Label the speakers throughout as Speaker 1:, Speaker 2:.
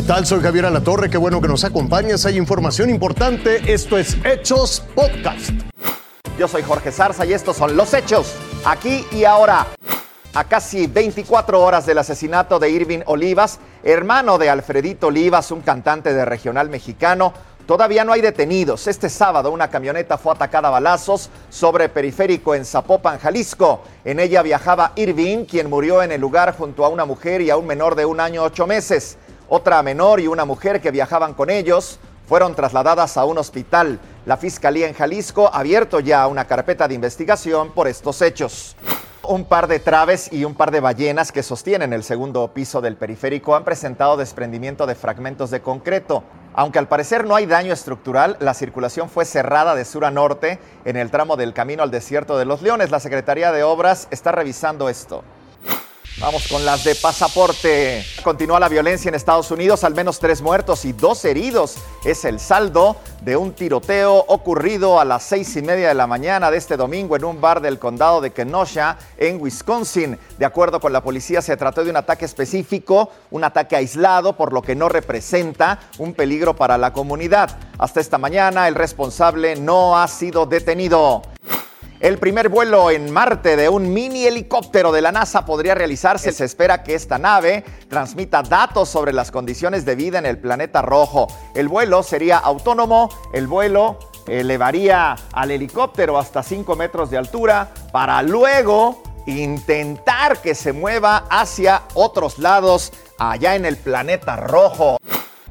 Speaker 1: tal? Soy Javier Alatorre, qué bueno que nos acompañas. Hay información importante. Esto es Hechos Podcast.
Speaker 2: Yo soy Jorge Zarza y estos son los hechos, aquí y ahora. A casi 24 horas del asesinato de Irving Olivas, hermano de Alfredito Olivas, un cantante de regional mexicano, Todavía no hay detenidos. Este sábado una camioneta fue atacada a balazos sobre periférico en Zapopan, Jalisco. En ella viajaba Irving, quien murió en el lugar junto a una mujer y a un menor de un año ocho meses. Otra menor y una mujer que viajaban con ellos fueron trasladadas a un hospital. La Fiscalía en Jalisco ha abierto ya una carpeta de investigación por estos hechos. Un par de traves y un par de ballenas que sostienen el segundo piso del periférico han presentado desprendimiento de fragmentos de concreto. Aunque al parecer no hay daño estructural, la circulación fue cerrada de sur a norte en el tramo del camino al desierto de los Leones. La Secretaría de Obras está revisando esto. Vamos con las de pasaporte. Continúa la violencia en Estados Unidos, al menos tres muertos y dos heridos. Es el saldo de un tiroteo ocurrido a las seis y media de la mañana de este domingo en un bar del condado de Kenosha, en Wisconsin. De acuerdo con la policía, se trató de un ataque específico, un ataque aislado, por lo que no representa un peligro para la comunidad. Hasta esta mañana, el responsable no ha sido detenido. El primer vuelo en Marte de un mini helicóptero de la NASA podría realizarse. Se espera que esta nave transmita datos sobre las condiciones de vida en el planeta rojo. El vuelo sería autónomo, el vuelo elevaría al helicóptero hasta 5 metros de altura para luego intentar que se mueva hacia otros lados allá en el planeta rojo.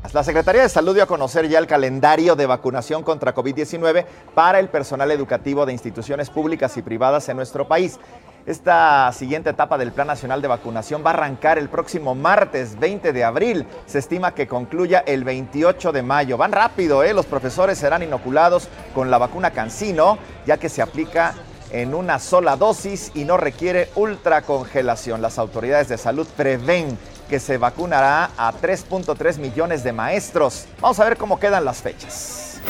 Speaker 2: La Secretaría de Salud dio a conocer ya el calendario de vacunación contra COVID-19 para el personal educativo de instituciones públicas y privadas en nuestro país. Esta siguiente etapa del Plan Nacional de Vacunación va a arrancar el próximo martes 20 de abril. Se estima que concluya el 28 de mayo. Van rápido, ¿eh? Los profesores serán inoculados con la vacuna Cancino, ya que se aplica en una sola dosis y no requiere ultracongelación. Las autoridades de salud prevén que se vacunará a 3.3 millones de maestros. Vamos a ver cómo quedan las fechas.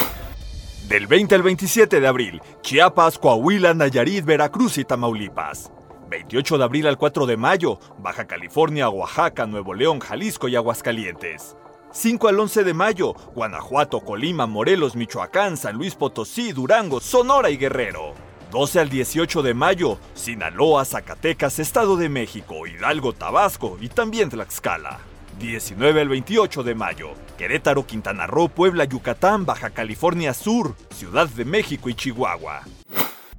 Speaker 3: Del 20 al 27 de abril, Chiapas, Coahuila, Nayarit, Veracruz y Tamaulipas. 28 de abril al 4 de mayo, Baja California, Oaxaca, Nuevo León, Jalisco y Aguascalientes. 5 al 11 de mayo, Guanajuato, Colima, Morelos, Michoacán, San Luis Potosí, Durango, Sonora y Guerrero. 12 al 18 de mayo, Sinaloa, Zacatecas, Estado de México, Hidalgo, Tabasco y también Tlaxcala. 19 al 28 de mayo, Querétaro, Quintana Roo, Puebla, Yucatán, Baja California Sur, Ciudad de México y Chihuahua.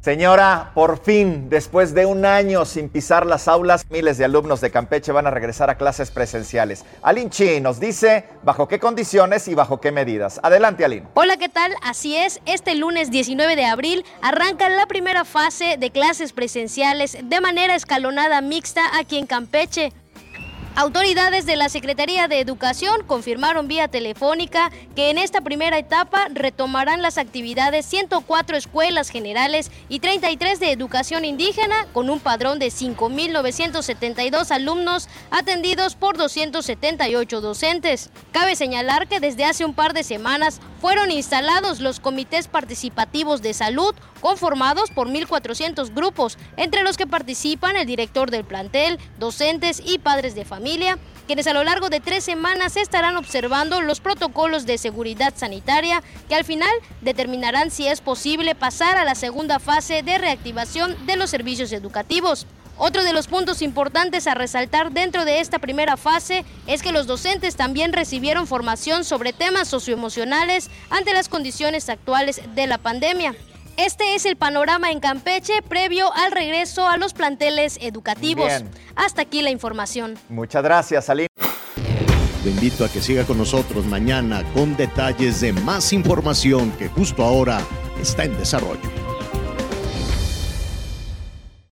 Speaker 2: Señora, por fin, después de un año sin pisar las aulas, miles de alumnos de Campeche van a regresar a clases presenciales. Alin Chi nos dice bajo qué condiciones y bajo qué medidas. Adelante, Alin.
Speaker 4: Hola, ¿qué tal? Así es, este lunes 19 de abril arranca la primera fase de clases presenciales de manera escalonada mixta aquí en Campeche. Autoridades de la Secretaría de Educación confirmaron vía telefónica que en esta primera etapa retomarán las actividades 104 escuelas generales y 33 de educación indígena con un padrón de 5.972 alumnos atendidos por 278 docentes. Cabe señalar que desde hace un par de semanas fueron instalados los comités participativos de salud conformados por 1.400 grupos, entre los que participan el director del plantel, docentes y padres de familia, quienes a lo largo de tres semanas estarán observando los protocolos de seguridad sanitaria que al final determinarán si es posible pasar a la segunda fase de reactivación de los servicios educativos. Otro de los puntos importantes a resaltar dentro de esta primera fase es que los docentes también recibieron formación sobre temas socioemocionales ante las condiciones actuales de la pandemia. Este es el panorama en Campeche previo al regreso a los planteles educativos. Hasta aquí la información.
Speaker 2: Muchas gracias, Aline.
Speaker 1: Lo invito a que siga con nosotros mañana con detalles de más información que justo ahora está en desarrollo.